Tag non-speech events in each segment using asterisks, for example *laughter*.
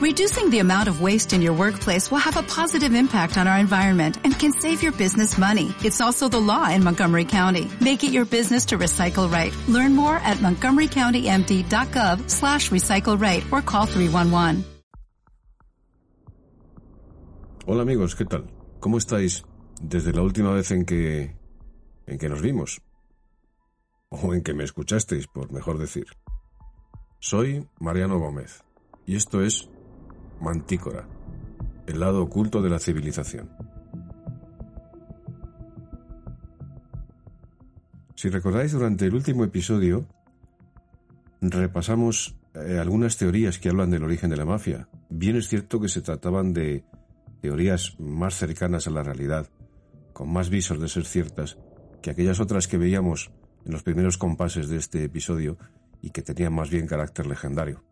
Reducing the amount of waste in your workplace will have a positive impact on our environment and can save your business money. It's also the law in Montgomery County. Make it your business to recycle right. Learn more at montgomerycountymd.gov slash recycle right or call 311. Hola amigos, ¿qué tal? ¿Cómo estáis desde la última vez en que en que nos vimos? O en que me escuchasteis, por mejor decir. Soy Mariano Gómez y esto es Mantícora, el lado oculto de la civilización. Si recordáis, durante el último episodio repasamos eh, algunas teorías que hablan del origen de la mafia. Bien es cierto que se trataban de teorías más cercanas a la realidad, con más visos de ser ciertas, que aquellas otras que veíamos en los primeros compases de este episodio y que tenían más bien carácter legendario.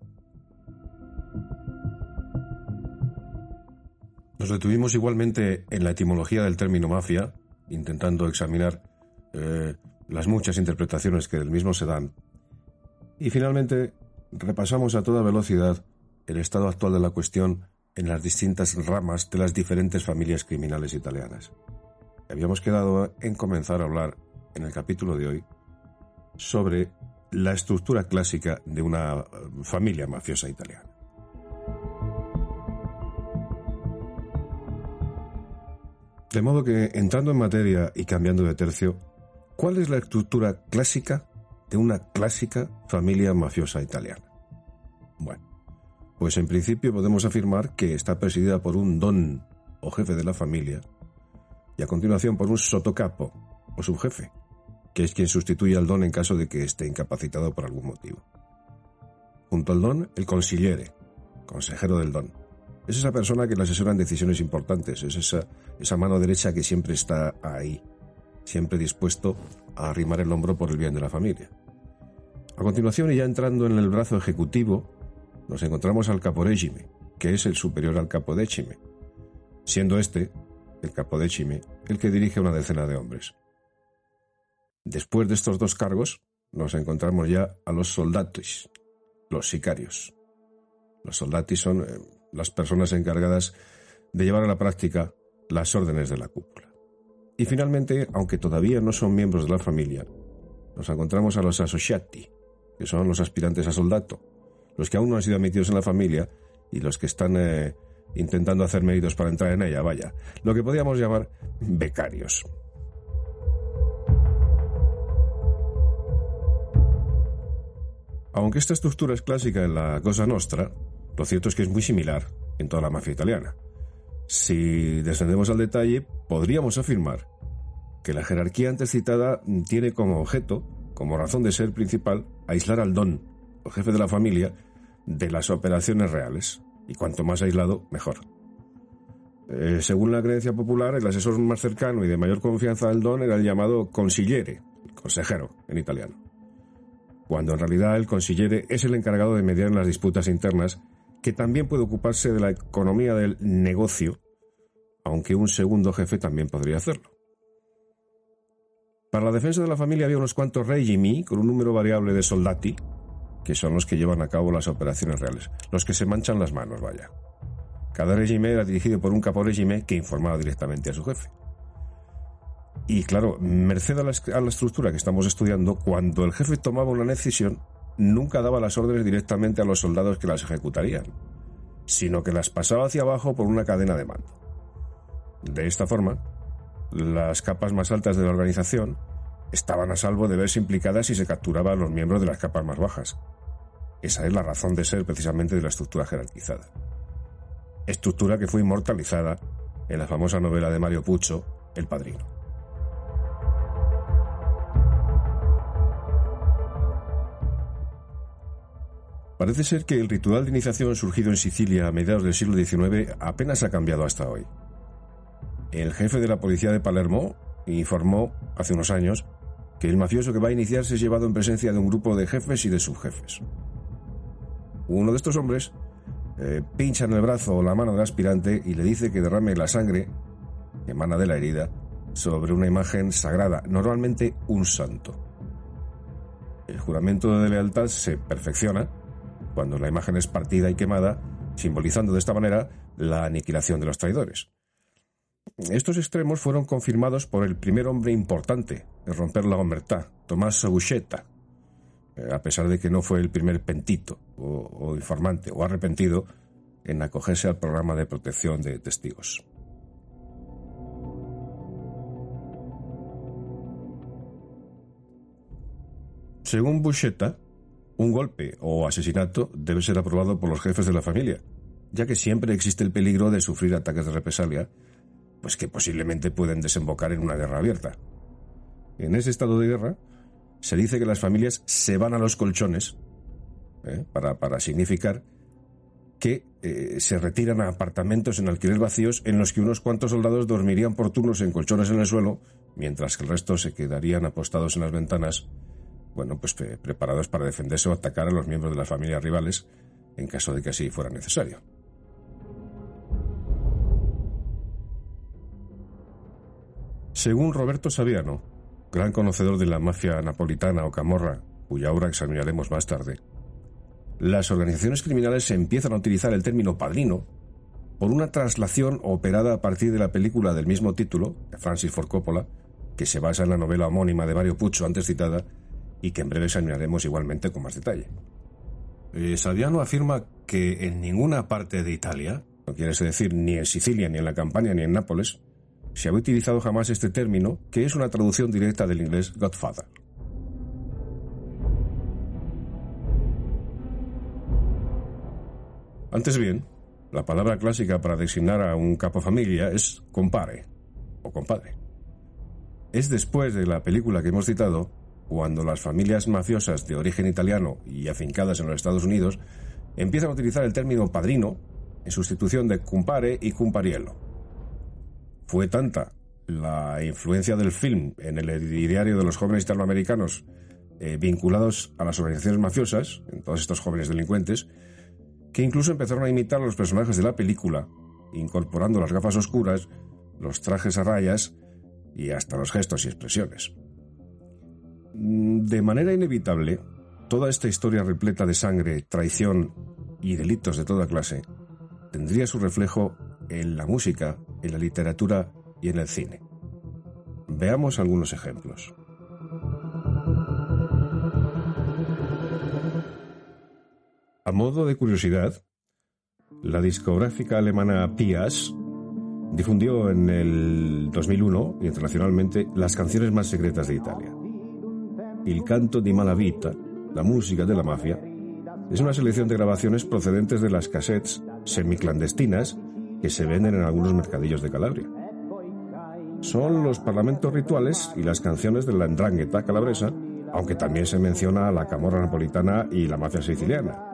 Nos detuvimos igualmente en la etimología del término mafia, intentando examinar eh, las muchas interpretaciones que del mismo se dan. Y finalmente repasamos a toda velocidad el estado actual de la cuestión en las distintas ramas de las diferentes familias criminales italianas. Habíamos quedado en comenzar a hablar en el capítulo de hoy sobre la estructura clásica de una familia mafiosa italiana. De modo que, entrando en materia y cambiando de tercio, ¿cuál es la estructura clásica de una clásica familia mafiosa italiana? Bueno, pues en principio podemos afirmar que está presidida por un don o jefe de la familia y a continuación por un sotocapo o subjefe, que es quien sustituye al don en caso de que esté incapacitado por algún motivo. Junto al don, el consigliere, consejero del don. Es esa persona que le asesora en decisiones importantes, es esa, mano derecha que siempre está ahí, siempre dispuesto a arrimar el hombro por el bien de la familia. A continuación, y ya entrando en el brazo ejecutivo, nos encontramos al caporegime, que es el superior al capodécime, siendo este, el capodécime, el que dirige una decena de hombres. Después de estos dos cargos, nos encontramos ya a los soldatis, los sicarios. Los soldatis son eh, las personas encargadas de llevar a la práctica las órdenes de la cúpula. Y finalmente, aunque todavía no son miembros de la familia, nos encontramos a los associati, que son los aspirantes a soldato, los que aún no han sido admitidos en la familia y los que están eh, intentando hacer méritos para entrar en ella, vaya, lo que podríamos llamar becarios. Aunque esta estructura es clásica en la Cosa Nostra, lo cierto es que es muy similar en toda la mafia italiana. Si descendemos al detalle, podríamos afirmar que la jerarquía antes citada tiene como objeto, como razón de ser principal, aislar al don, o jefe de la familia, de las operaciones reales, y cuanto más aislado, mejor. Eh, según la creencia popular, el asesor más cercano y de mayor confianza del don era el llamado consigliere, consejero en italiano cuando en realidad el consillere es el encargado de mediar en las disputas internas, que también puede ocuparse de la economía del negocio, aunque un segundo jefe también podría hacerlo. Para la defensa de la familia había unos cuantos regimi con un número variable de soldati, que son los que llevan a cabo las operaciones reales, los que se manchan las manos, vaya. Cada regime era dirigido por un capo regime que informaba directamente a su jefe. Y claro, merced a la, estructura que estamos estudiando, cuando el jefe tomaba una decisión, nunca daba las órdenes directamente a los soldados que las ejecutarían, sino que las pasaba hacia abajo por una cadena de mando. De esta forma, las capas más altas de la organización estaban a salvo de verse implicadas si se capturaban a los miembros de las capas más bajas. Esa es la razón de ser precisamente de la estructura jerarquizada. Estructura que fue inmortalizada en la famosa novela de Mario Pucho, El Padrino. Parece ser que el ritual de iniciación surgido en Sicilia a mediados del siglo XIX apenas ha cambiado hasta hoy. El jefe de la policía de Palermo informó hace unos años que el mafioso que va a iniciarse es llevado en presencia de un grupo de jefes y de subjefes. Uno de estos hombres eh, pincha en el brazo o la mano del aspirante y le dice que derrame la sangre que emana de la herida sobre una imagen sagrada, normalmente un santo. El juramento de lealtad se perfecciona cuando la imagen es partida y quemada, simbolizando de esta manera la aniquilación de los traidores. Estos extremos fueron confirmados por el primer hombre importante en romper la omertá, Tomás Buscetta, eh, a pesar de que no fue el primer pentito o, informante o arrepentido en acogerse al programa de protección de testigos. Según Buscetta, un golpe o asesinato debe ser aprobado por los jefes de la familia, ya que siempre existe el peligro de sufrir ataques de represalia, pues que posiblemente pueden desembocar en una guerra abierta. En ese estado de guerra, se dice que las familias se van a los colchones ¿eh? para, significar que eh, se retiran a apartamentos en alquiler vacíos en los que unos cuantos soldados dormirían por turnos en colchones en el suelo, mientras que el resto se quedarían apostados en las ventanas, bueno, pues preparados para defenderse o atacar a los miembros de las familias rivales en caso de que así fuera necesario. Según Roberto Saviano, gran conocedor de la mafia napolitana o camorra, cuya obra examinaremos más tarde, las organizaciones criminales empiezan a utilizar el término padrino por una traslación operada a partir de la película del mismo título, de Francis Ford Coppola, que se basa en la novela homónima de Mario Puccio antes citada y que en breve examinaremos igualmente con más detalle. Eh, afirma que en ninguna parte de Italia, no quiere decir ni en Sicilia, ni en la Campania, ni en Nápoles, se había utilizado jamás este término, que es una traducción directa del inglés Godfather. Antes bien, la palabra clásica para designar a un capo familia es compare o compadre. Es después de la película que hemos citado cuando las familias mafiosas de origen italiano y afincadas en los Estados Unidos empiezan a utilizar el término padrino en sustitución de compare y compariello. Fue tanta la influencia del film en el diario de los jóvenes italoamericanos eh, vinculados a las organizaciones mafiosas, en todos estos jóvenes delincuentes, que incluso empezaron a imitar a los personajes de la película, incorporando las gafas oscuras, los trajes a rayas y hasta los gestos y expresiones. Mm, de manera inevitable, toda esta historia repleta de sangre, traición y delitos de toda clase tendría su reflejo en la música en la literatura y en el cine. Veamos algunos ejemplos. A modo de curiosidad, la discográfica alemana Pias difundió en el 2001 internacionalmente las canciones más secretas de Italia. Il canto di Malavita, la música de la mafia, es una selección de grabaciones procedentes de las cassettes semiclandestinas que se venden en algunos mercadillos de Calabria. Son los parlamentos rituales y las canciones de la Ndrangheta calabresa, aunque también se menciona la camorra napolitana y la mafia siciliana.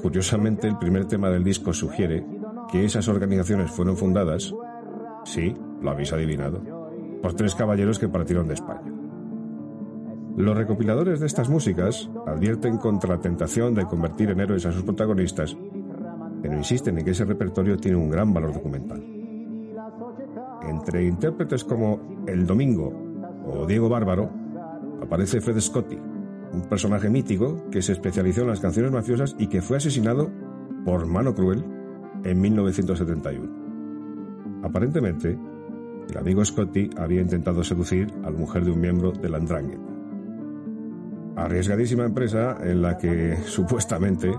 Curiosamente, el primer tema del disco sugiere que esas organizaciones fueron fundadas, sí, lo habéis adivinado, por tres caballeros que partieron de España. Los recopiladores de estas músicas advierten contra la tentación de convertir en héroes a sus protagonistas pero insisten en que ese repertorio tiene un gran valor documental. Entre intérpretes como El Domingo o Diego Bárbaro aparece Fred Scotti, un personaje mítico que se especializó en las canciones mafiosas y que fue asesinado por mano cruel en 1971. Aparentemente, el amigo Scotti había intentado seducir a la mujer de un miembro de la Andrangheta. Arriesgadísima empresa en la que supuestamente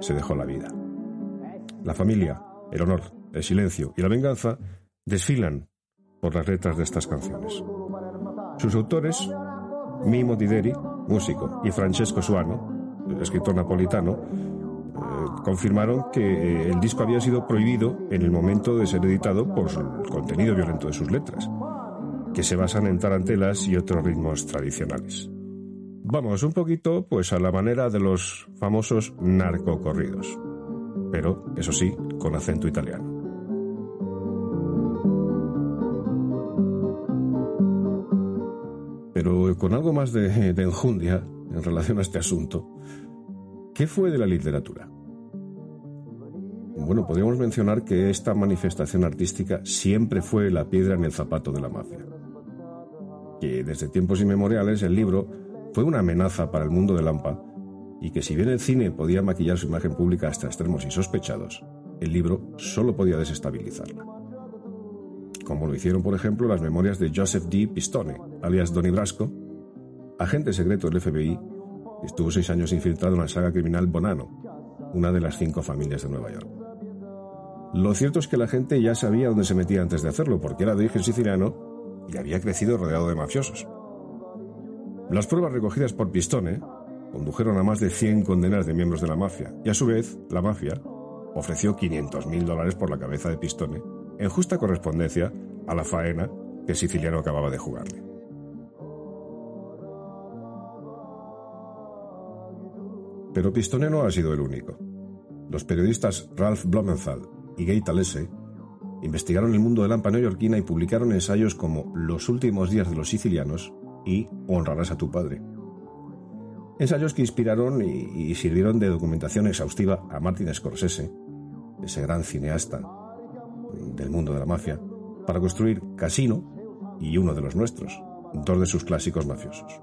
se dejó la vida. La familia, el honor, el silencio y la venganza desfilan por las letras de estas canciones. Sus autores, Mimo Dideri, músico, y Francesco Suano, escritor napolitano, eh, confirmaron que eh, el disco había sido prohibido en el momento de ser editado por el contenido violento de sus letras, que se basan en tarantelas y otros ritmos tradicionales. Vamos un poquito pues a la manera de los famosos narcocorridos pero, eso sí, con acento italiano. Pero con algo más de, de enjundia en relación a este asunto, ¿qué fue de la literatura? Bueno, podríamos mencionar que esta manifestación artística siempre fue la piedra en el zapato de la mafia. Que desde tiempos inmemoriales el libro fue una amenaza para el mundo de Lampa y que si bien el cine podía maquillar su imagen pública hasta extremos insospechados, el libro solo podía desestabilizarla. Como lo hicieron, por ejemplo, las memorias de Joseph D. Pistone, alias Donnie Brasco, agente secreto del FBI, que estuvo seis años infiltrado en la saga criminal Bonano, una de las cinco familias de Nueva York. Lo cierto es que la gente ya sabía dónde se metía antes de hacerlo, porque era de origen siciliano y había crecido rodeado de mafiosos. Las pruebas recogidas por Pistone condujeron a más de 100 condenas de miembros de la mafia, y a su vez, la mafia ofreció 500.000 dólares por la cabeza de Pistone, en justa correspondencia a la faena que siciliano acababa de jugarle. Pero Pistone no ha sido el único. Los periodistas Ralph Blumenthal y Gay Talese investigaron el mundo de la lampa neoyorquina y publicaron ensayos como Los últimos días de los sicilianos y Honrarás a tu padre. Ensayos que inspiraron y, sirvieron de documentación exhaustiva a Martin Scorsese, ese gran cineasta del mundo de la mafia, para construir Casino y uno de los nuestros, dos de sus clásicos mafiosos.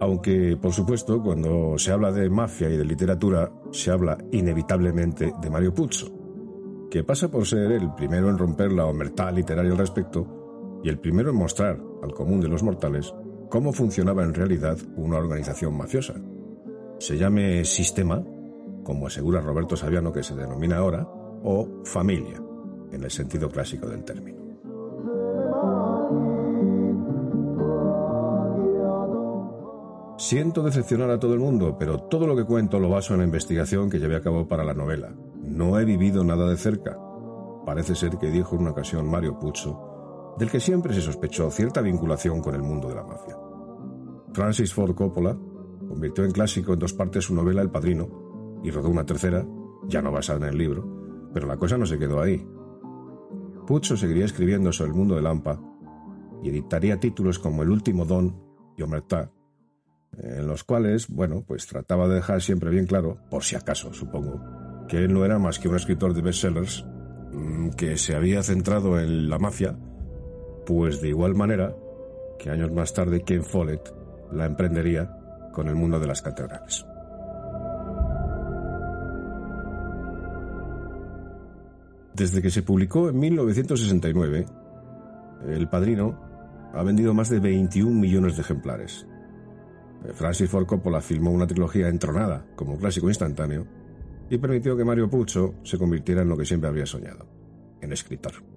Aunque, por supuesto, cuando se habla de mafia y de literatura, se habla inevitablemente de Mario Puzo, que pasa por ser el primero en romper la omertá literaria al respecto y el primero en mostrar al común de los mortales cómo funcionaba en realidad una organización mafiosa. Se llame sistema, como asegura Roberto Saviano que se denomina ahora, o familia, en el sentido clásico del término. Siento decepcionar a todo el mundo, pero todo lo que cuento lo baso en la investigación que llevé a cabo para la novela. No he vivido nada de cerca. Parece ser que dijo en una ocasión Mario Puzo, del que siempre se sospechó cierta vinculación con el mundo de la mafia. Francis Ford Coppola convirtió en clásico en dos partes su novela El Padrino y rodó una tercera, ya no basada en el libro, pero la cosa no se quedó ahí. Puzo seguiría escribiendo sobre el mundo de Lampa y editaría títulos como El último don y Omertá, en los cuales, bueno, pues trataba de dejar siempre bien claro, por si acaso, supongo, que él no era más que un escritor de bestsellers mm, que se había centrado en la mafia, pues de igual manera que años más tarde Ken Follett la emprendería con el mundo de las catedrales. Desde que se publicó en 1969, El Padrino ha vendido más de 21 millones de ejemplares, Francis Ford Coppola filmó una trilogía entronada como clásico instantáneo y permitió que Mario Puzo se convirtiera en lo que siempre había soñado, en escritor.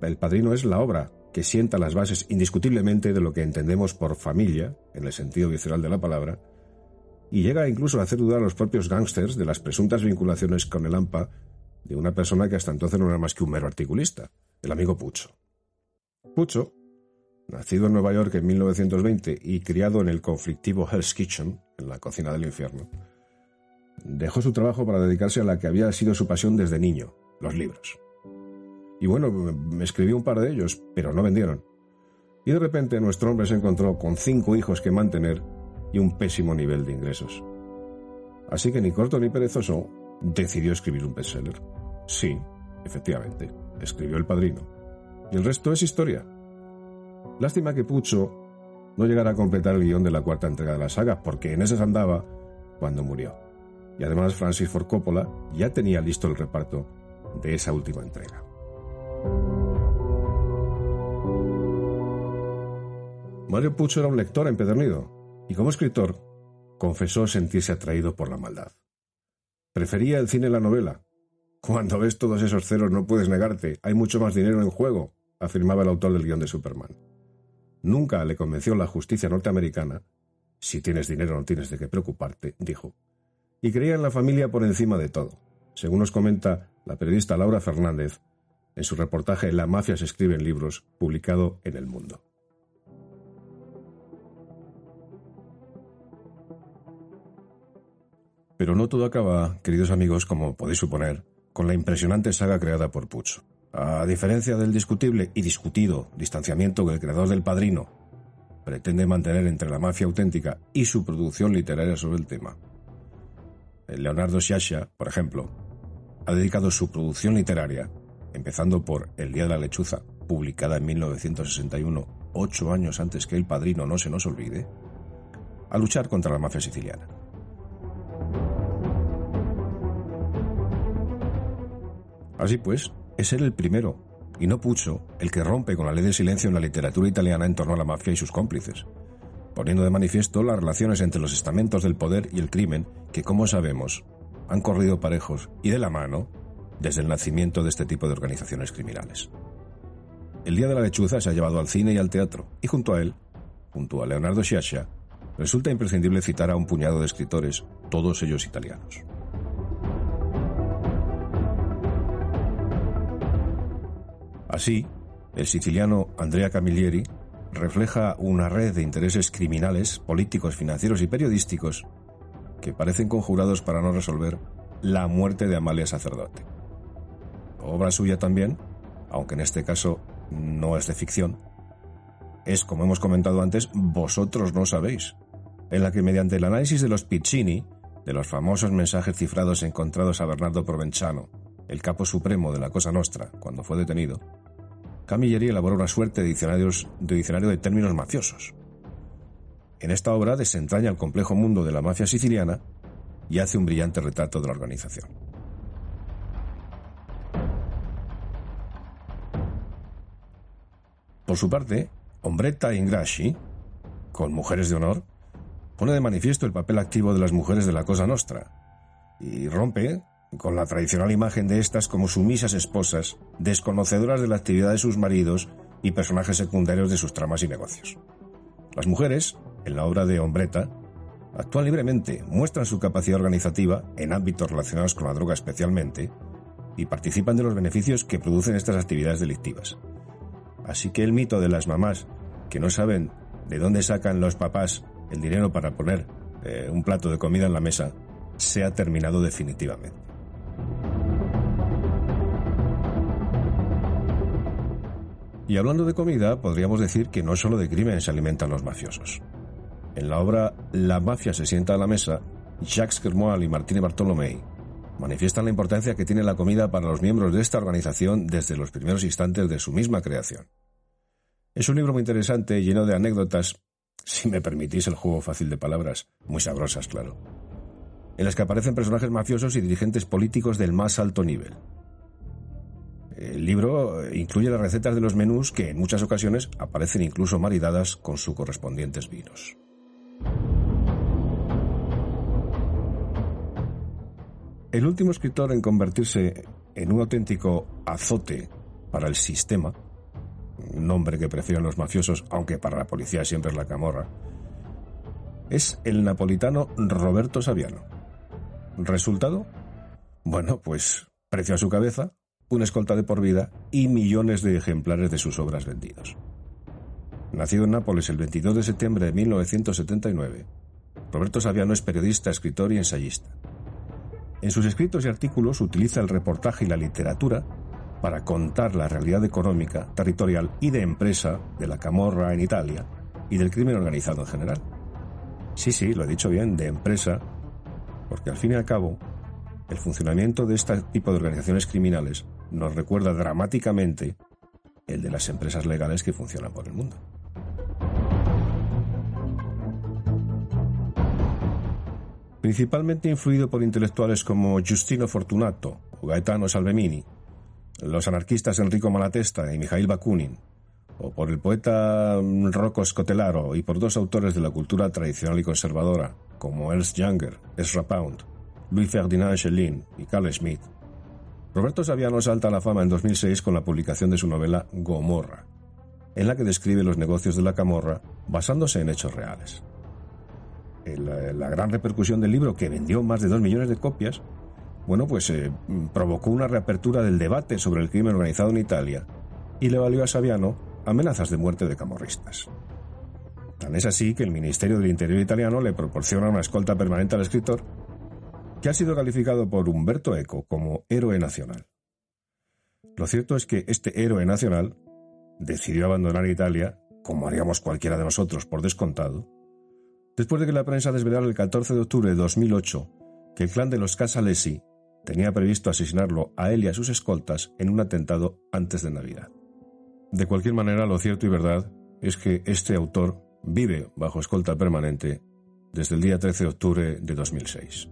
El Padrino es la obra que sienta las bases indiscutiblemente de lo que entendemos por familia, en el sentido visceral de la palabra, y llega incluso a hacer dudar a los propios gángsters de las presuntas vinculaciones con el AMPA de una persona que hasta entonces no era más que un mero articulista, el amigo Pucho. Pucho Nacido en Nueva York en 1920 y criado en el conflictivo Hell's Kitchen, en la cocina del infierno, dejó su trabajo para dedicarse a la que había sido su pasión desde niño, los libros. Y bueno, me escribió un par de ellos, pero no vendieron. Y de repente nuestro hombre se encontró con cinco hijos que mantener y un pésimo nivel de ingresos. Así que ni corto ni perezoso, decidió escribir un bestseller. Sí, efectivamente, escribió El Padrino. Y el resto es historia. Lástima que Pucho no llegara a completar el guion de la cuarta entrega de la saga, porque en ese andaba cuando murió. Y además Francis Ford Coppola ya tenía listo el reparto de esa última entrega. Mario Pucho era un lector empedernido y como escritor confesó sentirse atraído por la maldad. Prefería el cine a la novela. Cuando ves todos esos ceros no puedes negarte, hay mucho más dinero en juego, afirmaba el autor del guion de Superman. Nunca le convenció la justicia norteamericana. Si tienes dinero no tienes de qué preocuparte, dijo. Y creía en la familia por encima de todo. Según nos comenta la periodista Laura Fernández en su reportaje La mafia se escribe en libros, publicado en El Mundo. Pero no todo acaba, queridos amigos, como podéis suponer, con la impresionante saga creada por Pucho. A diferencia del discutible y discutido distanciamiento que el creador del Padrino pretende mantener entre la mafia auténtica y su producción literaria sobre el tema. Leonardo Sciascia, por ejemplo, ha dedicado su producción literaria, empezando por El Día de la Lechuza, publicada en 1961, ocho años antes que El Padrino no se nos olvide, a luchar contra la mafia siciliana. Así pues, es él el primero, y no Puccio, el que rompe con la ley de silencio en la literatura italiana en torno a la mafia y sus cómplices, poniendo de manifiesto las relaciones entre los estamentos del poder y el crimen que, como sabemos, han corrido parejos y de la mano desde el nacimiento de este tipo de organizaciones criminales. El Día de la Lechuza se ha llevado al cine y al teatro, y junto a él, junto a Leonardo Sciascia, resulta imprescindible citar a un puñado de escritores, todos ellos italianos. Así, el siciliano Andrea Camilleri refleja una red de intereses criminales, políticos, financieros y periodísticos que parecen conjurados para no resolver la muerte de Amalia Sacerdote. Obra suya también, aunque en este caso no es de ficción, es, como hemos comentado antes, Vosotros no sabéis, en la que mediante el análisis de los Piccini, de los famosos mensajes cifrados encontrados a Bernardo Provenzano, el capo supremo de la Cosa Nostra, cuando fue detenido, Camilleri elaboró una suerte de, de diccionario de términos mafiosos. En esta obra desentraña el complejo mundo de la mafia siciliana y hace un brillante retrato de la organización. Por su parte, Ombretta Ingrasci, con Mujeres de Honor, pone de manifiesto el papel activo de las mujeres de la Cosa Nostra y rompe con la tradicional imagen de estas como sumisas esposas, desconocedoras de la actividad de sus maridos y personajes secundarios de sus tramas y negocios. Las mujeres, en la obra de Hombreta, actúan libremente, muestran su capacidad organizativa en ámbitos relacionados con la droga especialmente, y participan de los beneficios que producen estas actividades delictivas. Así que el mito de las mamás que no saben de dónde sacan los papás el dinero para poner eh, un plato de comida en la mesa se ha terminado definitivamente. Y hablando de comida, podríamos decir que no solo de crimen se alimentan los mafiosos. En la obra La mafia se sienta a la mesa, Jacques Kermoal y Martine Bartolomei manifiestan la importancia que tiene la comida para los miembros de esta organización desde los primeros instantes de su misma creación. Es un libro muy interesante, lleno de anécdotas, si me permitís el juego fácil de palabras, muy sabrosas, claro, en las que aparecen personajes mafiosos y dirigentes políticos del más alto nivel. El libro incluye las recetas de los menús que en muchas ocasiones aparecen incluso maridadas con sus correspondientes vinos. El último escritor en convertirse en un auténtico azote para el sistema, nombre que prefieren los mafiosos, aunque para la policía siempre es la camorra, es el napolitano Roberto Saviano. ¿Resultado? Bueno, pues precio a su cabeza, una escolta de por vida y millones de ejemplares de sus obras vendidos. Nacido en Nápoles el 22 de septiembre de 1979, Roberto Saviano es periodista, escritor y ensayista. En sus escritos y artículos utiliza el reportaje y la literatura para contar la realidad económica, territorial y de empresa de la camorra en Italia y del crimen organizado en general. Sí, sí, lo he dicho bien, de empresa, porque al fin y al cabo, el funcionamiento de este tipo de organizaciones criminales nos recuerda dramáticamente el de las empresas legales que funcionan por el mundo. Principalmente influido por intelectuales como Giustino Fortunato o Gaetano Salvemini, los anarquistas Enrico Malatesta y Mijail Bakunin, o por el poeta Rocco Scotelaro y por dos autores de la cultura tradicional y conservadora, como Ernst Jünger, Ezra Pound, Louis Ferdinand Schelin y Carl Schmitt, Roberto Saviano salta a la fama en 2006 con la publicación de su novela Gomorra, en la que describe los negocios de la camorra basándose en hechos reales. La, gran repercusión del libro, que vendió más de dos millones de copias, bueno, pues eh, provocó una reapertura del debate sobre el crimen organizado en Italia y le valió a Saviano amenazas de muerte de camorristas. Tan es así que el Ministerio del Interior italiano le proporciona una escolta permanente al escritor que ha sido calificado por Humberto Eco como héroe nacional. Lo cierto es que este héroe nacional decidió abandonar Italia, como haríamos cualquiera de nosotros por descontado, después de que la prensa desvelara el 14 de octubre de 2008 que el clan de los Casalesi tenía previsto asesinarlo a él y a sus escoltas en un atentado antes de Navidad. De cualquier manera, lo cierto y verdad es que este autor vive bajo escolta permanente desde el día 13 de octubre de 2006.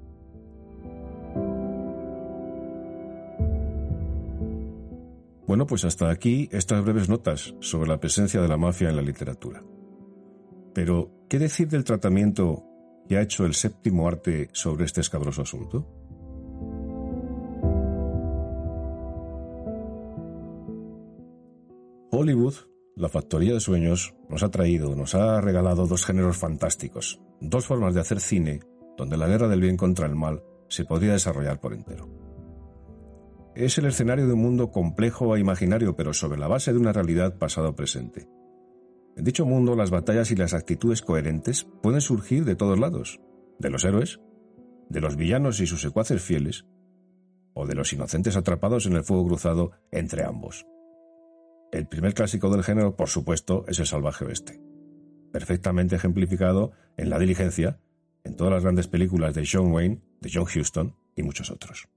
Bueno, pues hasta aquí estas breves notas sobre la presencia de la mafia en la literatura. Pero, ¿qué decir del tratamiento que ha hecho el séptimo arte sobre este escabroso asunto? Hollywood, la factoría de sueños, nos ha traído, nos ha regalado dos géneros fantásticos, dos formas de hacer cine donde la guerra del bien contra el mal se podría desarrollar por entero. Es el escenario de un mundo complejo e imaginario, pero sobre la base de una realidad pasado-presente. En dicho mundo, las batallas y las actitudes coherentes pueden surgir de todos lados, de los héroes, de los villanos y sus secuaces fieles, o de los inocentes atrapados en el fuego cruzado entre ambos. El primer clásico del género, por supuesto, es el salvaje oeste, perfectamente ejemplificado en La diligencia, en todas las grandes películas de John Wayne, de John Huston y muchos otros.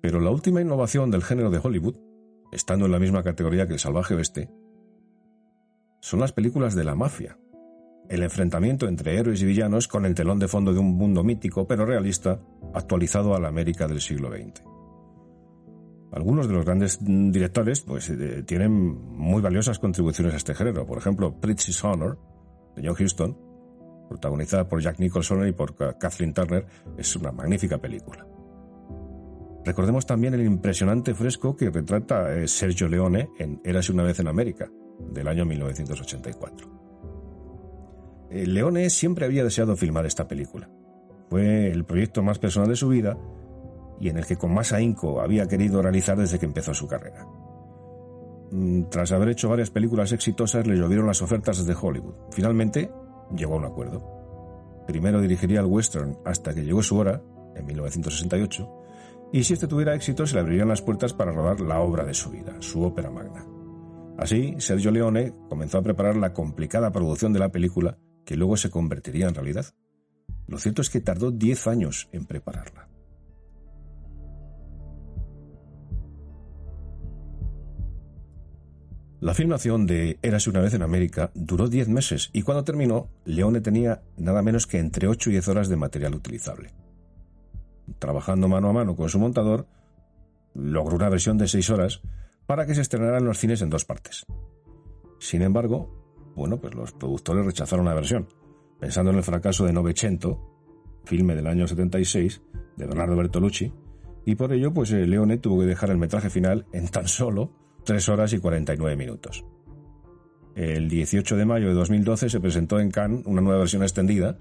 Pero la última innovación del género de Hollywood, estando en la misma categoría que el salvaje oeste, son las películas de la mafia. El enfrentamiento entre héroes y villanos con el telón de fondo de un mundo mítico pero realista, actualizado a la América del siglo XX. Algunos de los grandes directores pues, eh, tienen muy valiosas contribuciones a este género. Por ejemplo, Pretty's Honor, de John Huston, protagonizada por Jack Nicholson y por Kathleen Turner, es una magnífica película. Recordemos también el impresionante fresco que retrata eh, Sergio Leone en Érase una vez en América, del año 1984. Eh, Leone siempre había deseado filmar esta película. Fue el proyecto más personal de su vida y en el que con más ahínco había querido realizar desde que empezó su carrera. Mm, tras haber hecho varias películas exitosas, le llovieron las ofertas desde Hollywood. Finalmente, llegó a un acuerdo. Primero dirigiría el western hasta que llegó su hora, en 1968, y si este tuviera éxito se le abrirían las puertas para rodar la obra de su vida, su ópera magna. Así, Sergio Leone comenzó a preparar la complicada producción de la película que luego se convertiría en realidad. Lo cierto es que tardó 10 años en prepararla. La filmación de Érase una vez en América duró 10 meses y cuando terminó, Leone tenía nada menos que entre 8 y 10 horas de material utilizable trabajando mano a mano con su montador, logró una versión de seis horas para que se estrenara en los cines en dos partes. Sin embargo, bueno, pues los productores rechazaron la versión, pensando en el fracaso de Novecento, filme del año 76 de Bernardo Bertolucci, y por ello, pues eh, Leone tuvo que dejar el metraje final en tan solo 3 horas y 49 minutos. El 18 de mayo de 2012 se presentó en Cannes una nueva versión extendida,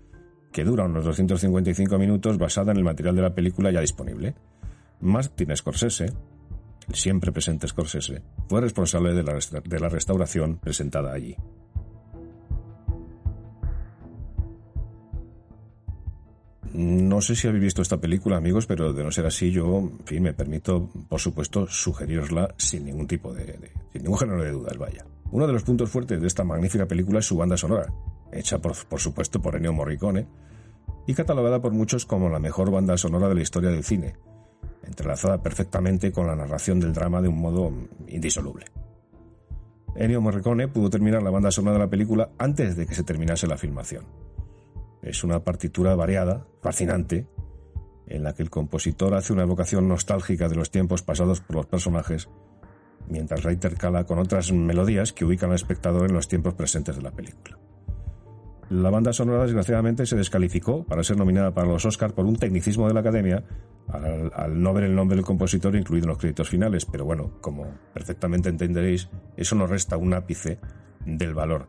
que dura unos 255 minutos basada en el material de la película ya disponible. Martin Scorsese, siempre presente Scorsese, fue responsable de la restauración presentada allí. No sé si habéis visto esta película, amigos, pero de no ser así, yo, en fin, me permito, por supuesto, sugerirosla sin ningún tipo de, sin ningún género de dudas, vaya. Uno de los puntos fuertes de esta magnífica película es su banda sonora, hecha por, por supuesto por Ennio Morricone, y catalogada por muchos como la mejor banda sonora de la historia del cine, entrelazada perfectamente con la narración del drama de un modo indisoluble. Ennio Morricone pudo terminar la banda sonora de la película antes de que se terminase la filmación. Es una partitura variada, fascinante, en la que el compositor hace una evocación nostálgica de los tiempos pasados por los personajes, mientras Reiter cala con otras melodías que ubican al espectador en los tiempos presentes de la película. La banda sonora, desgraciadamente, se descalificó para ser nominada para los Oscars por un tecnicismo de la Academia, al, no ver el nombre del compositor incluido en los créditos finales. Pero bueno, como perfectamente entenderéis, eso no resta un ápice del valor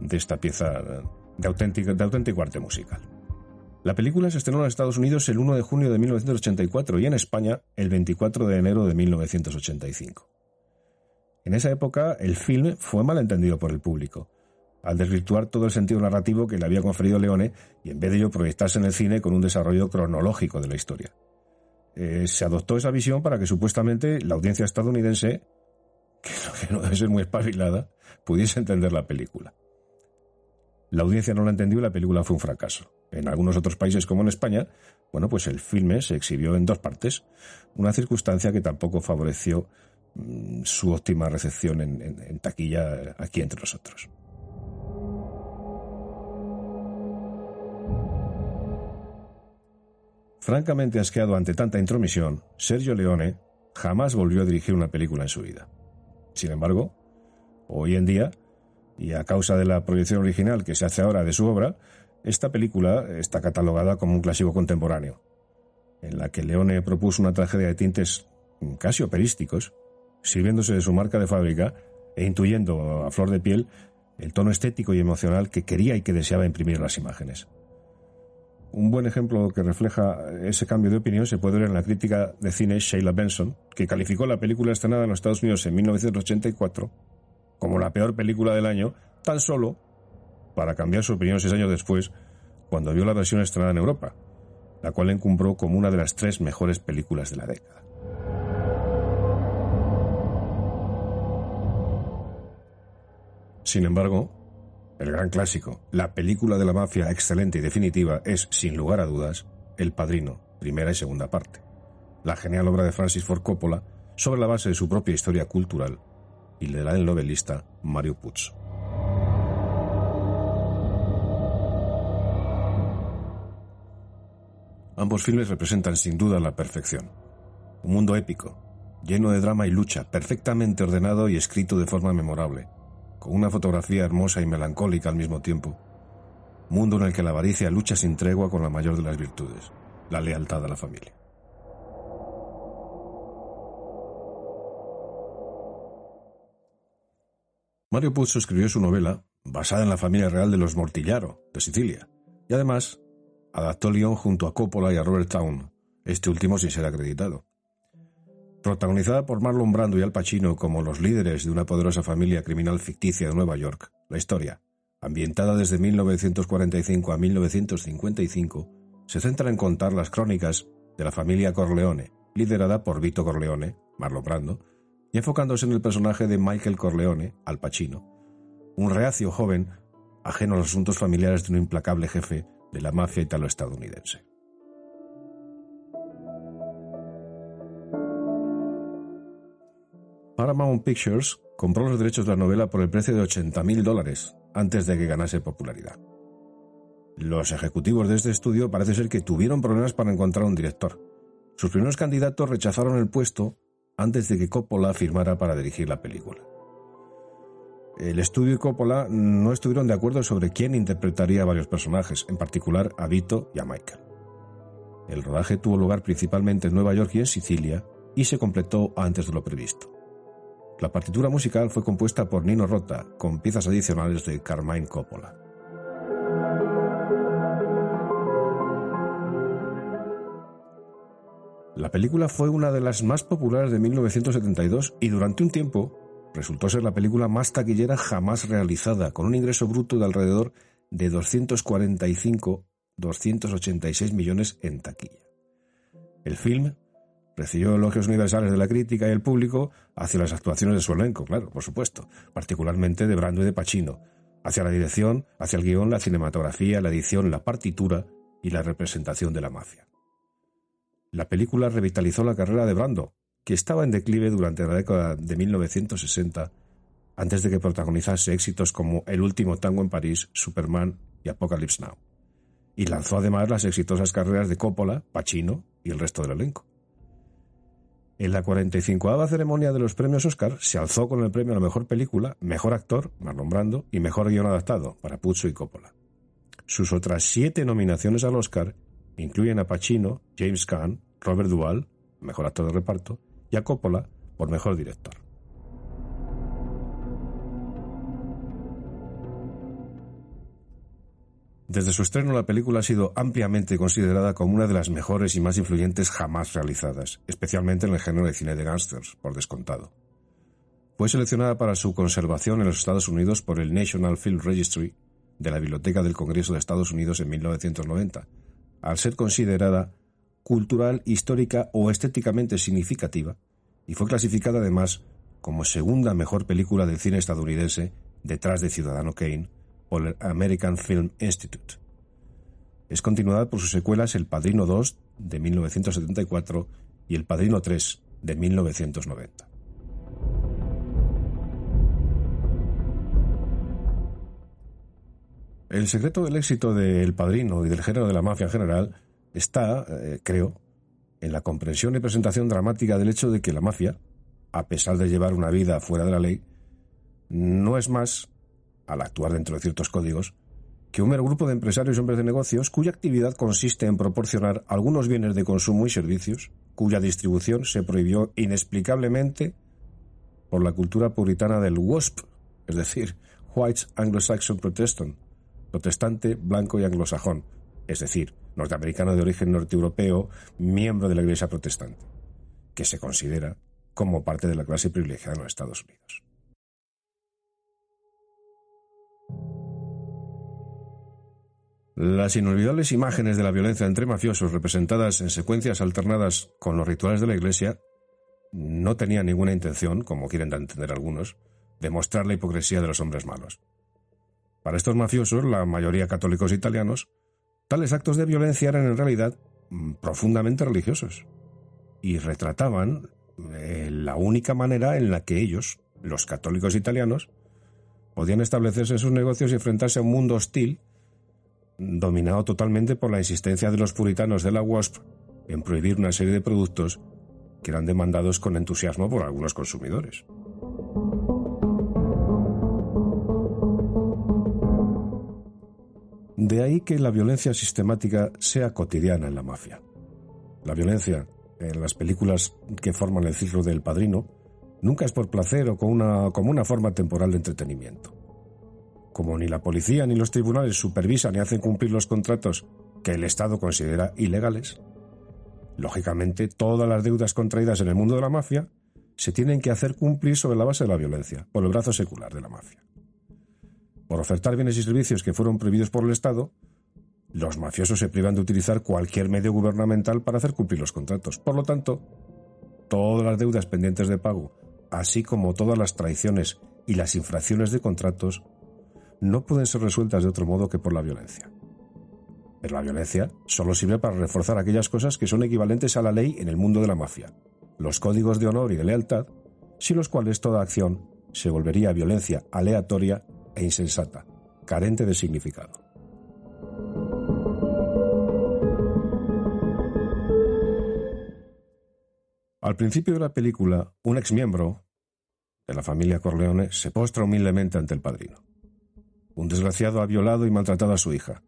de esta pieza de, auténtico, arte musical. La película se estrenó en Estados Unidos el 1 de junio de 1984 y en España el 24 de enero de 1985. En esa época, el film fue mal entendido por el público al desvirtuar todo el sentido narrativo que le había conferido Leone y en vez de ello proyectarse en el cine con un desarrollo cronológico de la historia. Eh, se adoptó esa visión para que supuestamente la audiencia estadounidense, *laughs* que no debe ser muy espabilada, pudiese entender la película. La audiencia no la entendió y la película fue un fracaso. En algunos otros países como en España, bueno, pues el filme se exhibió en dos partes, una circunstancia que tampoco favoreció mm, su óptima recepción en taquilla aquí entre nosotros. Francamente asqueado ante tanta intromisión, Sergio Leone jamás volvió a dirigir una película en su vida. Sin embargo, hoy en día, y a causa de la proyección original que se hace ahora de su obra, esta película está catalogada como un clásico contemporáneo, en la que Leone propuso una tragedia de tintes casi operísticos, sirviéndose de su marca de fábrica e intuyendo a flor de piel el tono estético y emocional que quería y que deseaba imprimir las imágenes. Un buen ejemplo que refleja ese cambio de opinión se puede ver en la crítica de cine Sheila Benson, que calificó la película estrenada en los Estados Unidos en 1984 como la peor película del año, tan solo para cambiar su opinión seis años después, cuando vio la versión estrenada en Europa, la cual encumbró como una de las tres mejores películas de la década. Sin embargo, el gran clásico, la película de la mafia excelente y definitiva es, sin lugar a dudas, El Padrino, primera y segunda parte. La genial obra de Francis Ford Coppola sobre la base de su propia historia cultural y de la del novelista Mario Puzo. Ambos filmes representan sin duda la perfección. Un mundo épico, lleno de drama y lucha, perfectamente ordenado y escrito de forma memorable, con una fotografía hermosa y melancólica al mismo tiempo. Mundo en el que la avaricia lucha sin tregua con la mayor de las virtudes, la lealtad a la familia. Mario Puzo escribió su novela basada en la familia real de los Mortillaro, de Sicilia, y además adaptó el junto a Coppola y a Robert Town, este último sin ser acreditado. Protagonizada por Marlon Brando y Al Pacino como los líderes de una poderosa familia criminal ficticia de Nueva York, la historia, ambientada desde 1945 a 1955, se centra en contar las crónicas de la familia Corleone, liderada por Vito Corleone, Marlon Brando, enfocándose en el personaje de Michael Corleone, Al Pacino, un reacio joven ajeno a los asuntos familiares de un implacable jefe de la mafia italo-estadounidense. Paramount Pictures compró los derechos de la novela por el precio de 80 mil dólares antes de que ganase popularidad. Los ejecutivos de este estudio parece ser que tuvieron problemas para encontrar un director. Sus primeros candidatos rechazaron el puesto antes de que Coppola firmara para dirigir la película. El estudio y Coppola no estuvieron de acuerdo sobre quién interpretaría a varios personajes, en particular a Vito y a Michael. El rodaje tuvo lugar principalmente en Nueva York y en Sicilia y se completó antes de lo previsto. La partitura musical fue compuesta por Nino Rota, con piezas adicionales de Carmine Coppola. La película fue una de las más populares de 1972 y durante un tiempo resultó ser la película más taquillera jamás realizada, con un ingreso bruto de alrededor de 245-286 millones en taquilla. El film Recibió elogios universales de la crítica y el público hacia las actuaciones de su elenco, claro, por supuesto, particularmente de Brando y de Pacino, hacia la dirección, hacia el guion, la cinematografía, la edición, la partitura y la representación de la mafia. La película revitalizó la carrera de Brando, que estaba en declive durante la década de 1960, antes de que protagonizase éxitos como El último tango en París, Superman y Apocalypse Now. Y lanzó además las exitosas carreras de Coppola, Pacino y el resto del elenco. En la 45 ceremonia de los premios Oscar se alzó con el premio a la mejor película, mejor actor, Marlon Brando, y mejor guion adaptado, para Puzo y Coppola. Sus otras siete nominaciones al Oscar incluyen a Pacino, James Caan, Robert Duvall, mejor actor de reparto, y a Coppola por mejor director. Desde su estreno la película ha sido ampliamente considerada como una de las mejores y más influyentes jamás realizadas, especialmente en el género de cine de gángsters, por descontado. Fue seleccionada para su conservación en los Estados Unidos por el National Film Registry de la Biblioteca del Congreso de Estados Unidos en 1990, al ser considerada cultural, histórica o estéticamente significativa, y fue clasificada además como segunda mejor película del cine estadounidense detrás de Ciudadano Kane por el American Film Institute. Es continuada por sus secuelas El Padrino 2 de 1974 y El Padrino 3 de 1990. El secreto del éxito de El Padrino y del género de la mafia en general está, eh, creo, en la comprensión y presentación dramática del hecho de que la mafia, a pesar de llevar una vida fuera de la ley, no es más, al actuar dentro de ciertos códigos, que un mero grupo de empresarios y hombres de negocios cuya actividad consiste en proporcionar algunos bienes de consumo y servicios, cuya distribución se prohibió inexplicablemente por la cultura puritana del WASP, es decir, White Anglo-Saxon Protestant, protestante, blanco y anglosajón, es decir, norteamericano de origen norteeuropeo, miembro de la Iglesia protestante, que se considera como parte de la clase privilegiada en los Estados Unidos. Las inolvidables imágenes de la violencia entre mafiosos representadas en secuencias alternadas con los rituales de la Iglesia no tenían ninguna intención, como quieren entender algunos, de mostrar la hipocresía de los hombres malos. Para estos mafiosos, la mayoría católicos italianos, tales actos de violencia eran en realidad mm, profundamente religiosos y retrataban eh, la única manera en la que ellos, los católicos italianos, podían establecerse en sus negocios y enfrentarse a un mundo hostil, dominado totalmente por la insistencia de los puritanos de la WASP en prohibir una serie de productos que eran demandados con entusiasmo por algunos consumidores. De ahí que la violencia sistemática sea cotidiana en la mafia. La violencia en las películas que forman el ciclo del padrino nunca es por placer o una, como una forma temporal de entretenimiento. Como ni la policía ni los tribunales supervisan y hacen cumplir los contratos que el Estado considera ilegales, lógicamente todas las deudas contraídas en el mundo de la mafia se tienen que hacer cumplir sobre la base de la violencia, por el brazo secular de la mafia por ofertar bienes y servicios que fueron prohibidos por el Estado, los mafiosos se privan de utilizar cualquier medio gubernamental para hacer cumplir los contratos. Por lo tanto, todas las deudas pendientes de pago, así como todas las traiciones y las infracciones de contratos, no pueden ser resueltas de otro modo que por la violencia. Pero la violencia solo sirve para reforzar aquellas cosas que son equivalentes a la ley en el mundo de la mafia, los códigos de honor y de lealtad, sin los cuales toda acción se volvería violencia aleatoria e insensata, carente de significado. Al principio de la película, un exmiembro de la familia Corleone se postra humildemente ante el padrino. Un desgraciado ha violado y maltratado a su hija.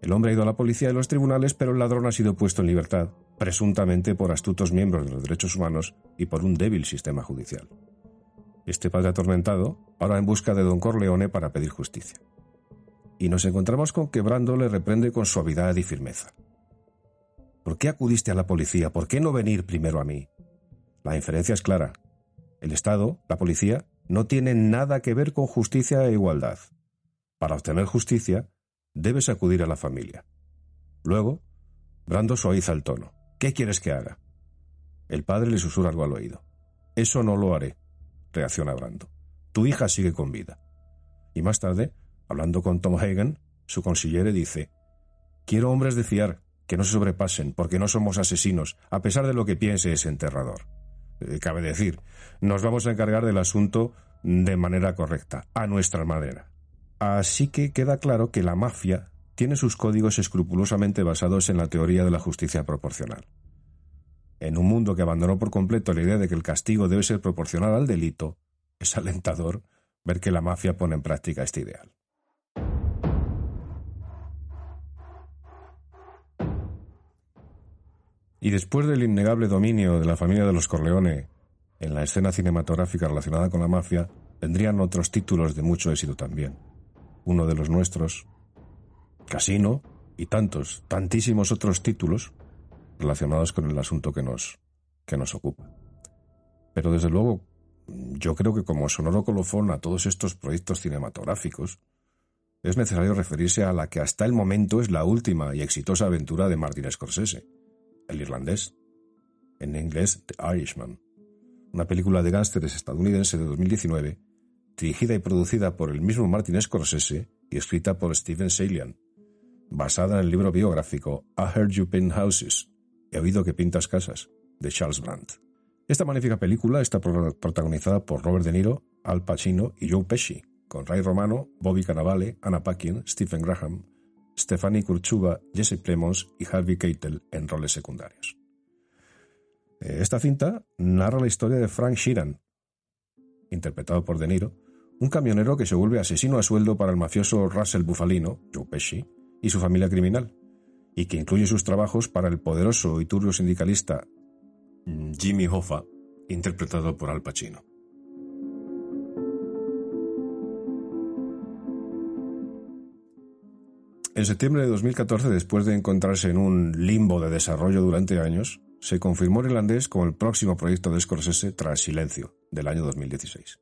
El hombre ha ido a la policía y los tribunales, pero el ladrón ha sido puesto en libertad, presuntamente por astutos miembros de los derechos humanos y por un débil sistema judicial. Este padre atormentado para en busca de don Corleone para pedir justicia. Y nos encontramos con que Brando le reprende con suavidad y firmeza. ¿Por qué acudiste a la policía? ¿Por qué no venir primero a mí? La inferencia es clara. El Estado, la policía, no tienen nada que ver con justicia e igualdad. Para obtener justicia, debes acudir a la familia. Luego, Brando suaviza el tono. ¿Qué quieres que haga? El padre le susurra algo al oído. Eso no lo haré reacciona Brando. Tu hija sigue con vida. Y más tarde, hablando con Tom Hagen, su consillere dice, Quiero hombres de fiar, que no se sobrepasen, porque no somos asesinos, a pesar de lo que piense ese enterrador. Eh, cabe decir, nos vamos a encargar del asunto de manera correcta, a nuestra manera. Así que queda claro que la mafia tiene sus códigos escrupulosamente basados en la teoría de la justicia proporcional. En un mundo que abandonó por completo la idea de que el castigo debe ser proporcional al delito, es alentador ver que la mafia pone en práctica este ideal. Y después del innegable dominio de la familia de los Corleone en la escena cinematográfica relacionada con la mafia, vendrían otros títulos de mucho éxito también. Uno de los nuestros, Casino, y tantos, tantísimos otros títulos relacionados con el asunto que nos, que nos ocupa. Pero desde luego, yo creo que como sonoro colofón a todos estos proyectos cinematográficos, es necesario referirse a la que hasta el momento es la última y exitosa aventura de Martin Scorsese, el irlandés, en inglés The Irishman, una película de gángsteres estadounidense de 2019, dirigida y producida por el mismo Martin Scorsese y escrita por Steven Salian, basada en el libro biográfico I Heard You Paint Houses, He oído que pintas casas, de Charles Brandt. Esta magnífica película está protagonizada por Robert De Niro, Al Pacino y Joe Pesci, con Ray Romano, Bobby Cannavale, Anna Paquin, Stephen Graham, Stephanie Kurchuba, Jesse Plemons y Harvey Keitel en roles secundarios. Eh, esta cinta narra la historia de Frank Sheeran, interpretado por De Niro, un camionero que se vuelve asesino a sueldo para el mafioso Russell Bufalino, Joe Pesci, y su familia criminal, y que incluye sus trabajos para el poderoso y turbio sindicalista mm, Jimmy Hoffa, interpretado por Al Pacino. En septiembre de 2014, después de encontrarse en un limbo de desarrollo durante años, se confirmó irlandés como el próximo proyecto de Scorsese tras Silencio, del año 2016.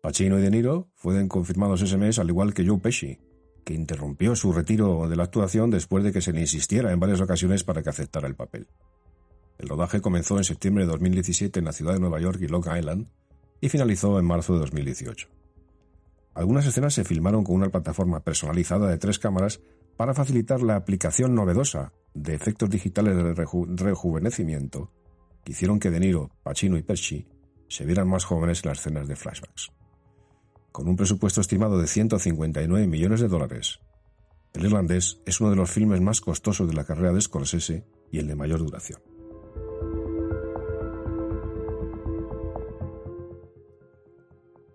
Pacino y De Niro fueron confirmados ese mes, al igual que Joe Pesci, que interrumpió su retiro de la actuación después de que se le insistiera en varias ocasiones para que aceptara el papel. El rodaje comenzó en septiembre de 2017 en la ciudad de Nueva York y Long Island y finalizó en marzo de 2018. Algunas escenas se filmaron con una plataforma personalizada de tres cámaras para facilitar la aplicación novedosa de efectos digitales de rejuvenecimiento que hicieron que De Niro, Pacino y Pesci se vieran más jóvenes en las escenas de flashbacks con un presupuesto estimado de 159 millones de dólares. El irlandés es uno de los filmes más costosos de la carrera de Scorsese y el de mayor duración.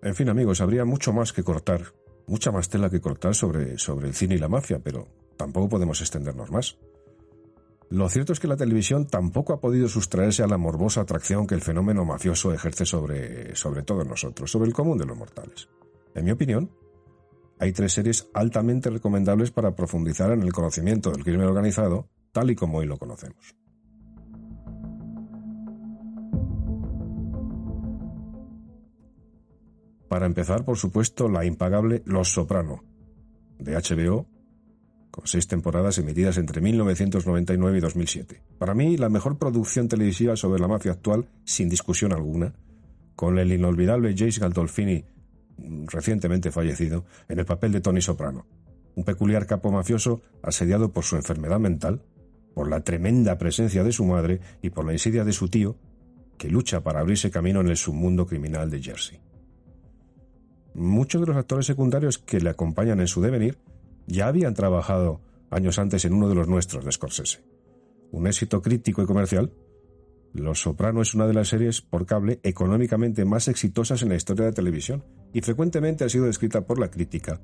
En fin, amigos, habría mucho más que cortar, mucha más tela que cortar sobre, sobre el cine y la mafia, pero tampoco podemos extendernos más. Lo cierto es que la televisión tampoco ha podido sustraerse a la morbosa atracción que el fenómeno mafioso ejerce sobre, sobre todos nosotros, sobre el común de los mortales. En mi opinión, hay tres series altamente recomendables para profundizar en el conocimiento del crimen organizado tal y como hoy lo conocemos. Para empezar, por supuesto, la impagable Los Soprano, de HBO, con seis temporadas emitidas entre 1999 y 2007. Para mí, la mejor producción televisiva sobre la mafia actual, sin discusión alguna, con el inolvidable Jace Galdolfini recientemente fallecido, en el papel de Tony Soprano, un peculiar capo mafioso asediado por su enfermedad mental, por la tremenda presencia de su madre y por la insidia de su tío, que lucha para abrirse camino en el submundo criminal de Jersey. Muchos de los actores secundarios que le acompañan en su devenir ya habían trabajado años antes en uno de los nuestros de Scorsese. Un éxito crítico y comercial, los Soprano es una de las series por cable económicamente más exitosas en la historia de televisión y frecuentemente ha sido descrita por la crítica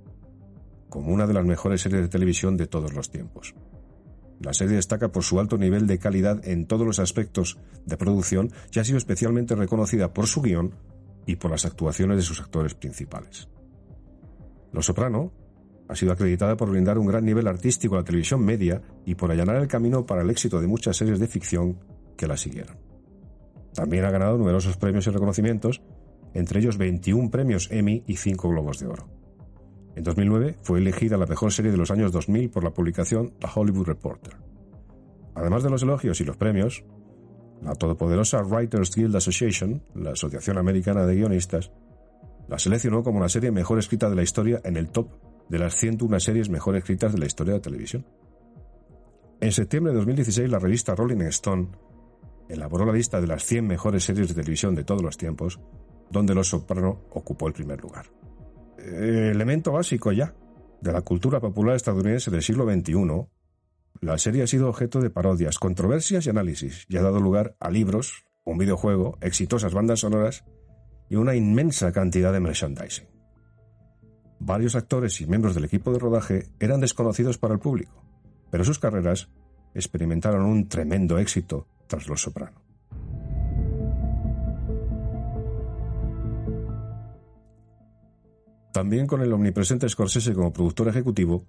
como una de las mejores series de televisión de todos los tiempos. La serie destaca por su alto nivel de calidad en todos los aspectos de producción y ha sido especialmente reconocida por su guion y por las actuaciones de sus actores principales. Los Soprano ha sido acreditada por brindar un gran nivel artístico a la televisión media y por allanar el camino para el éxito de muchas series de ficción que la siguieron. También ha ganado numerosos premios y reconocimientos, entre ellos 21 premios Emmy y 5 Globos de Oro. En 2009 fue elegida la mejor serie de los años 2000 por la publicación The Hollywood Reporter. Además de los elogios y los premios, la todopoderosa Writers Guild Association, la Asociación Americana de Guionistas, la seleccionó como la serie mejor escrita de la historia en el top de las 101 series mejor escritas de la historia de televisión. En septiembre de 2016, la revista Rolling Stone elaboró la lista de las 100 mejores series de televisión de todos los tiempos, donde Los Soprano ocupó el primer lugar. Elemento básico ya de la cultura popular estadounidense del siglo XXI, la serie ha sido objeto de parodias, controversias y análisis, y ha dado lugar a libros, un videojuego, exitosas bandas sonoras y una inmensa cantidad de merchandising. Varios actores y miembros del equipo de rodaje eran desconocidos para el público, pero sus carreras experimentaron un tremendo éxito tras Los Soprano. También con el omnipresente Scorsese como productor ejecutivo,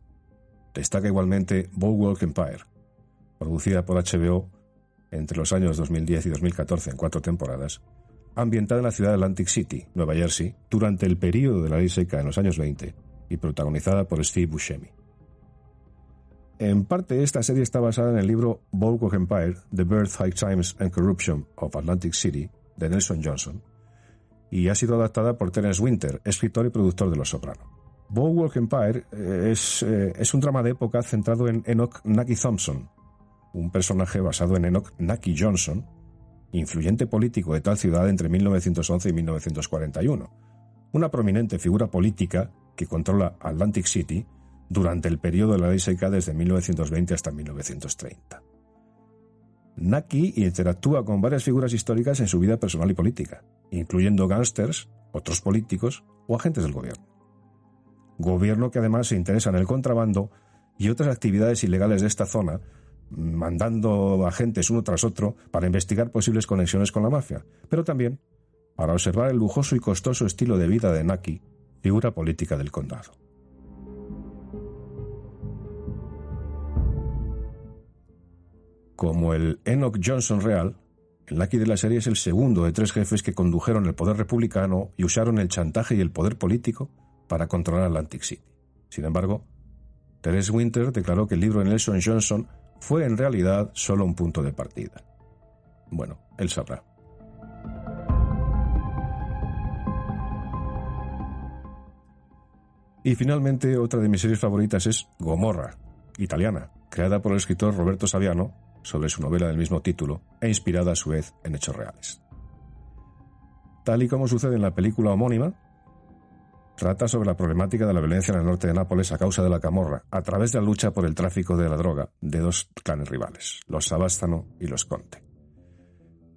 destaca igualmente Boardwalk Empire, producida por HBO entre los años 2010 y 2014 en cuatro temporadas, ambientada en la ciudad de Atlantic City, Nueva Jersey, durante el período de la ley seca en los años 20 y protagonizada por Steve Buscemi. En parte, esta serie está basada en el libro Boardwalk Empire, The Birth, High Times and Corruption of Atlantic City, de Nelson Johnson, y ha sido adaptada por Terence Winter, escritor y productor de Los Soprano. Boardwalk Empire eh, es, eh, es un drama de época centrado en Enoch Naki Thompson, un personaje basado en Enoch Naki Johnson, influyente político de tal ciudad entre 1911 y 1941, una prominente figura política que controla Atlantic City durante el periodo de la ley seca desde 1920 hasta 1930. Naki interactúa con varias figuras históricas en su vida personal y política, incluyendo gángsters, otros políticos o agentes del gobierno. Gobierno que además se interesa en el contrabando y otras actividades ilegales de esta zona, mandando agentes uno tras otro para investigar posibles conexiones con la mafia, pero también para observar el lujoso y costoso estilo de vida de Naki, figura política del condado. Como el Enoch Johnson real, el Naki de la serie es el segundo de tres jefes que condujeron el poder republicano y usaron el chantaje y el poder político para controlar Atlantic City. Sin embargo, Teres Winter declaró que el libro de Nelson Johnson fue en realidad solo un punto de partida. Bueno, él sabrá. Y finalmente, otra de mis series favoritas es Gomorra, italiana, creada por el escritor Roberto Saviano sobre su novela del mismo título e inspirada a su vez en hechos reales. Tal y como sucede en la película homónima, trata sobre la problemática de la violencia en el norte de Nápoles a causa de la camorra, a través de la lucha por el tráfico de la droga de dos clanes rivales, los Sabastano y los Conte.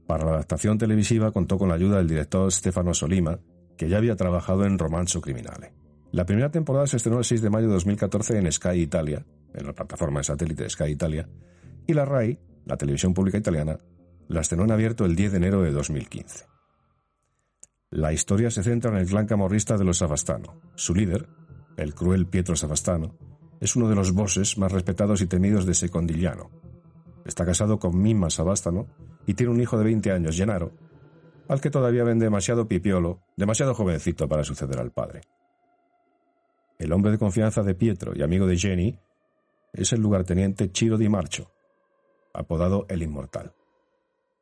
Para la adaptación televisiva contó con la ayuda del director Stefano Solima, que ya había trabajado en Romanzo Criminale. La primera temporada se estrenó el 6 de mayo de 2014 en Sky Italia, en la plataforma de satélite de Sky Italia, y la RAI, la televisión pública italiana, la estrenó en abierto el 10 de enero de 2015. La historia se centra en el clan camorrista de los Savastano. Su líder, el cruel Pietro Savastano, es uno de los bosses más respetados y temidos de Secondigliano. Está casado con Mimma Savastano y tiene un hijo de 20 años, Gennaro, al que todavía ven demasiado pipiolo, demasiado jovencito para suceder al padre. El hombre de confianza de Pietro y amigo de Jenny es el lugarteniente Chiro Di Marcho, apodado El Inmortal.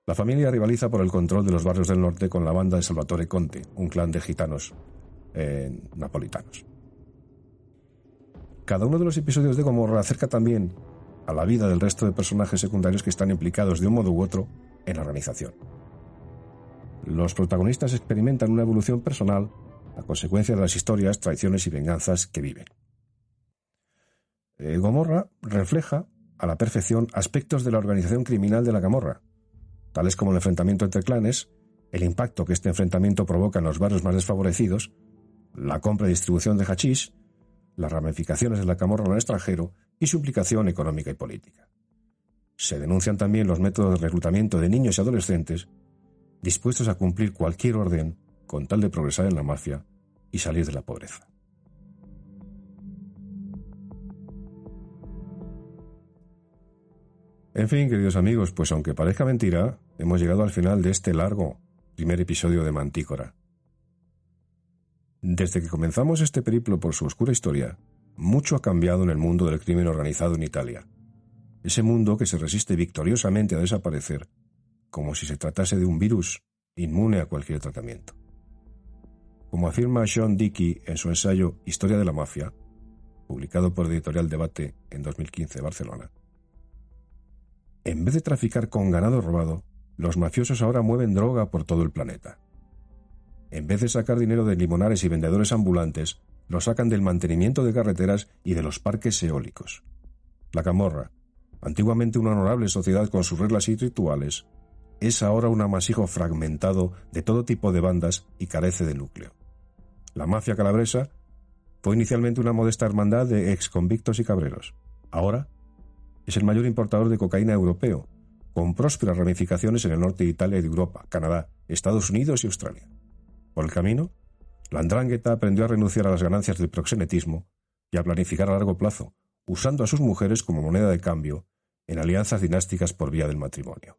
La familia rivaliza por el control de los barrios del norte con la banda de Salvatore Conte, un clan de gitanos eh, napolitanos. Cada uno de los episodios de Gomorra acerca también a la vida del resto de personajes secundarios que están implicados de un modo u otro en la organización. Los protagonistas experimentan una evolución personal a consecuencia de las historias, traiciones y venganzas que viven. Eh, Gomorra refleja a la perfección aspectos de la organización criminal de la Camorra, tales como el enfrentamiento entre clanes, el impacto que este enfrentamiento provoca en los barrios más desfavorecidos, la compra y distribución de hachís, las ramificaciones de la Camorra en el extranjero y su implicación económica y política. Se denuncian también los métodos de reclutamiento de niños y adolescentes dispuestos a cumplir cualquier orden con tal de progresar en la mafia y salir de la pobreza. En fin, queridos amigos, pues aunque parezca mentira, hemos llegado al final de este largo primer episodio de Mantícora. Desde que comenzamos este periplo por su oscura historia, mucho ha cambiado en el mundo del crimen organizado en Italia. Ese mundo que se resiste victoriosamente a desaparecer, como si se tratase de un virus inmune a cualquier tratamiento. Como afirma Sean Dickey en su ensayo Historia de la Mafia, publicado por Editorial Debate en 2015 Barcelona, en vez de traficar con ganado robado, los mafiosos ahora mueven droga por todo el planeta. En vez de sacar dinero de limonares y vendedores ambulantes, lo sacan del mantenimiento de carreteras y de los parques eólicos. La camorra, antiguamente una honorable sociedad con sus reglas y rituales, es ahora un amasijo fragmentado de todo tipo de bandas y carece de núcleo. La mafia calabresa fue inicialmente una modesta hermandad de exconvictos y cabreros. Ahora es el mayor importador de cocaína europeo, con prósperas ramificaciones en el norte de Italia y de Europa, Canadá, Estados Unidos y Australia. Por el camino, la andrángueta aprendió a renunciar a las ganancias del proxenetismo y a planificar a largo plazo, usando a sus mujeres como moneda de cambio en alianzas dinásticas por vía del matrimonio.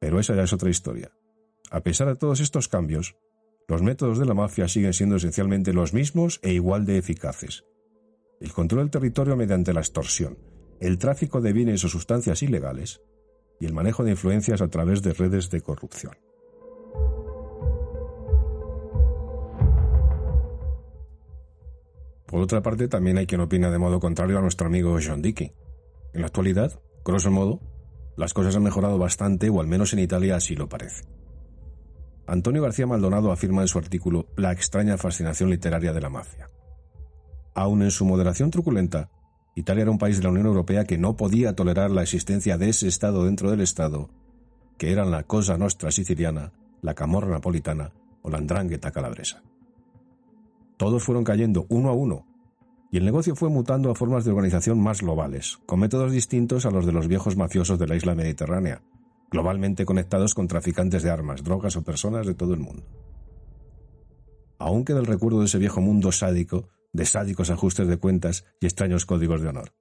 Pero esa ya es otra historia. A pesar de todos estos cambios, los métodos de la mafia siguen siendo esencialmente los mismos e igual de eficaces. El control del territorio mediante la extorsión, el tráfico de bienes o sustancias ilegales y el manejo de influencias a través de redes de corrupción. Por otra parte, también hay quien opina de modo contrario a nuestro amigo John Dickey. En la actualidad, grosso modo, las cosas han mejorado bastante, o al menos en Italia así lo parece. Antonio García Maldonado afirma en su artículo La extraña fascinación literaria de la mafia. Aun en su moderación truculenta, Italia era un país de la Unión Europea que no podía tolerar la existencia de ese Estado dentro del Estado, que eran la Cosa Nostra siciliana, la Camorra napolitana o la Andrangheta calabresa. Todos fueron cayendo uno a uno, y el negocio fue mutando a formas de organización más globales, con métodos distintos a los de los viejos mafiosos de la isla mediterránea, globalmente conectados con traficantes de armas, drogas o personas de todo el mundo. Aún queda el recuerdo de ese viejo mundo sádico, de sádicos ajustes de cuentas y extraños códigos de honor.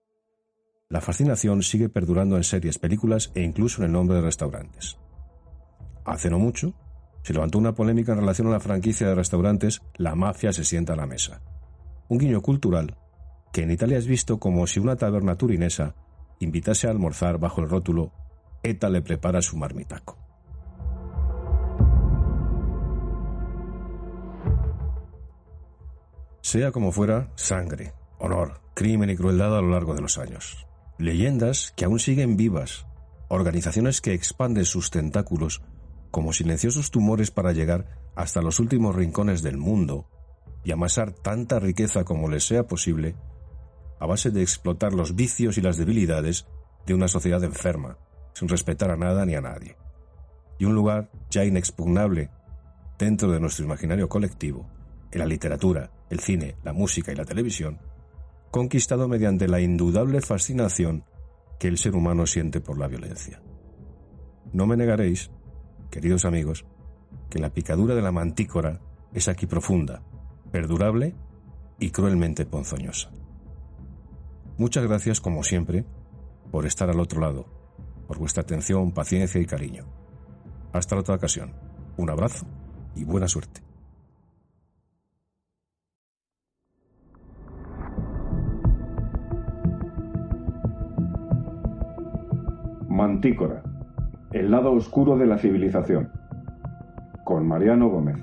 La fascinación sigue perdurando en series, películas e incluso en el nombre de restaurantes. Hace no mucho, se levantó una polémica en relación a la franquicia de restaurantes La mafia se sienta a la mesa. Un guiño cultural que en Italia es visto como si una taberna turinesa invitase a almorzar bajo el rótulo ETA le prepara su marmitaco. Sea como fuera, sangre, honor, crimen y crueldad a lo largo de los años. Leyendas que aún siguen vivas, organizaciones que expanden sus tentáculos como silenciosos tumores para llegar hasta los últimos rincones del mundo y amasar tanta riqueza como les sea posible a base de explotar los vicios y las debilidades de una sociedad enferma, sin respetar a nada ni a nadie. Y un lugar ya inexpugnable dentro de nuestro imaginario colectivo, en la literatura, el cine, la música y la televisión, conquistado mediante la indudable fascinación que el ser humano siente por la violencia. No me negaréis, queridos amigos, que la picadura de la mantícora es aquí profunda, perdurable y cruelmente ponzoñosa. Muchas gracias, como siempre, por estar al otro lado por vuestra atención, paciencia y cariño. Hasta la otra ocasión. Un abrazo y buena suerte. Mantícora, el lado oscuro de la civilización, con Mariano Gómez.